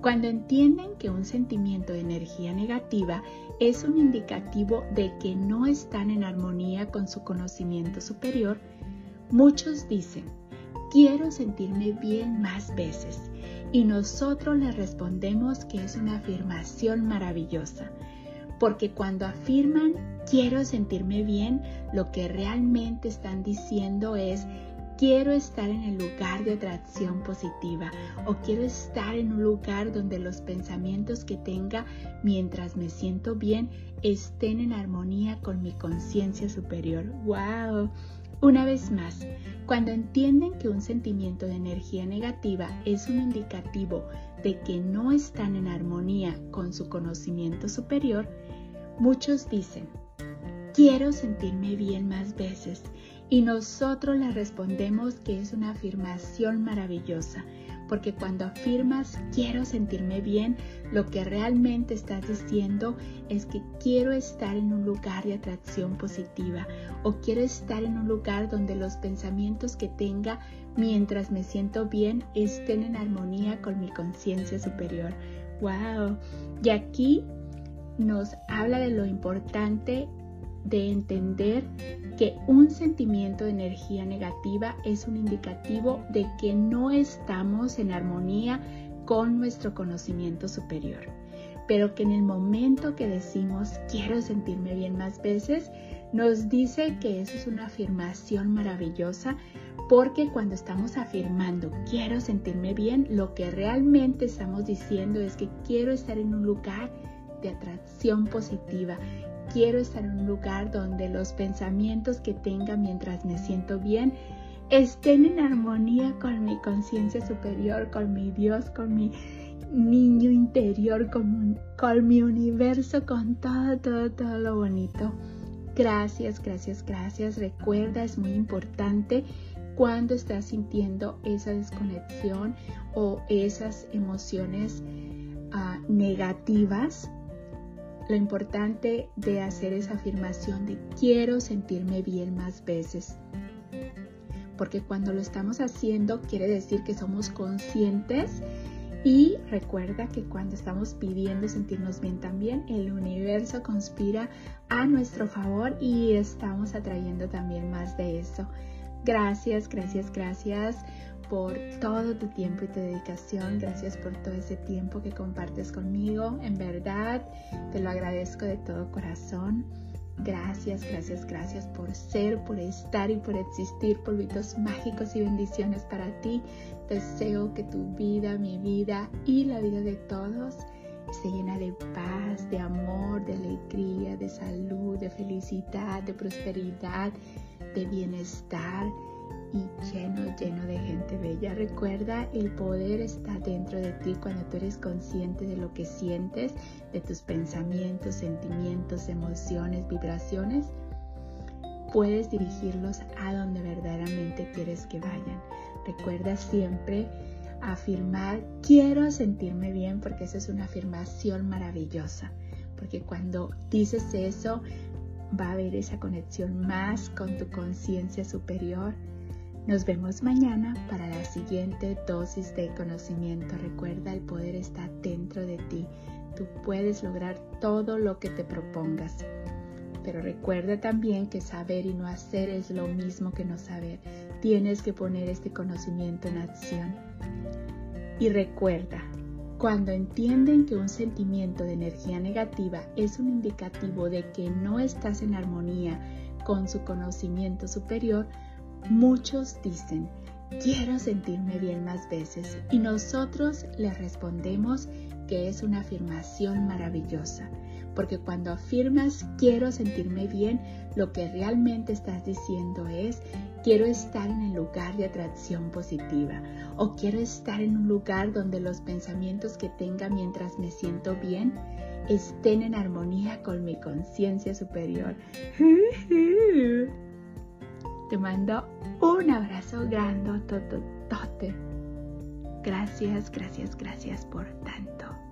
cuando entienden que un sentimiento de energía negativa es un indicativo de que no están en armonía con su conocimiento superior, muchos dicen, quiero sentirme bien más veces. Y nosotros les respondemos que es una afirmación maravillosa, porque cuando afirman quiero sentirme bien, lo que realmente están diciendo es quiero estar en el lugar de atracción positiva o quiero estar en un lugar donde los pensamientos que tenga mientras me siento bien estén en armonía con mi conciencia superior. ¡Wow! Una vez más, cuando entienden que un sentimiento de energía negativa es un indicativo de que no están en armonía con su conocimiento superior, muchos dicen, quiero sentirme bien más veces y nosotros le respondemos que es una afirmación maravillosa, porque cuando afirmas quiero sentirme bien, lo que realmente estás diciendo es que quiero estar en un lugar de atracción positiva o quiero estar en un lugar donde los pensamientos que tenga mientras me siento bien estén en armonía con mi conciencia superior. ¡Wow! Y aquí nos habla de lo importante de entender que un sentimiento de energía negativa es un indicativo de que no estamos en armonía con nuestro conocimiento superior, pero que en el momento que decimos quiero sentirme bien más veces, nos dice que eso es una afirmación maravillosa porque cuando estamos afirmando quiero sentirme bien, lo que realmente estamos diciendo es que quiero estar en un lugar de atracción positiva, quiero estar en un lugar donde los pensamientos que tenga mientras me siento bien estén en armonía con mi conciencia superior, con mi Dios, con mi niño interior, con, mi universo, con todo, todo, todo lo bonito. Gracias, gracias, gracias. Recuerda, es muy importante cuando estás sintiendo esa desconexión o esas emociones uh, negativas lo importante de hacer esa afirmación de quiero sentirme bien más veces. Porque cuando lo estamos haciendo quiere decir que somos conscientes y recuerda que cuando estamos pidiendo sentirnos bien también, el universo conspira a nuestro favor y estamos atrayendo también más de eso. Gracias, gracias, gracias por todo tu tiempo y tu dedicación. Gracias por todo ese tiempo que compartes conmigo. En verdad, te lo agradezco de todo corazón. Gracias, gracias, gracias por ser, por estar y por existir. Polvitos mágicos y bendiciones para ti. Deseo que tu vida, mi vida y la vida de todos esté llena de paz, de amor, de alegría, de salud, de felicidad, de prosperidad, de bienestar y lleno, lleno de gente bella. Recuerda, el poder está dentro de ti cuando tú eres consciente de lo que sientes, de tus pensamientos, sentimientos, emociones, vibraciones. Puedes dirigirlos a donde verdaderamente quieres que vayan. Recuerda siempre afirmar, quiero sentirme bien, porque eso es una afirmación maravillosa. Porque cuando dices eso, va a haber esa conexión más con tu conciencia superior nos vemos mañana para la siguiente dosis de conocimiento. Recuerda, el poder está dentro de ti. Tú puedes lograr todo lo que te propongas. Pero recuerda también que saber y no hacer es lo mismo que no saber. Tienes que poner este conocimiento en acción. Y recuerda, cuando entienden que un sentimiento de energía negativa es un indicativo de que no estás en armonía con su conocimiento superior, Muchos dicen, quiero sentirme bien más veces y nosotros les respondemos que es una afirmación maravillosa, porque cuando afirmas quiero sentirme bien, lo que realmente estás diciendo es quiero estar en el lugar de atracción positiva o quiero estar en un lugar donde los pensamientos que tenga mientras me siento bien estén en armonía con mi conciencia superior. Te mando un abrazo grande, Gracias, gracias, gracias por tanto.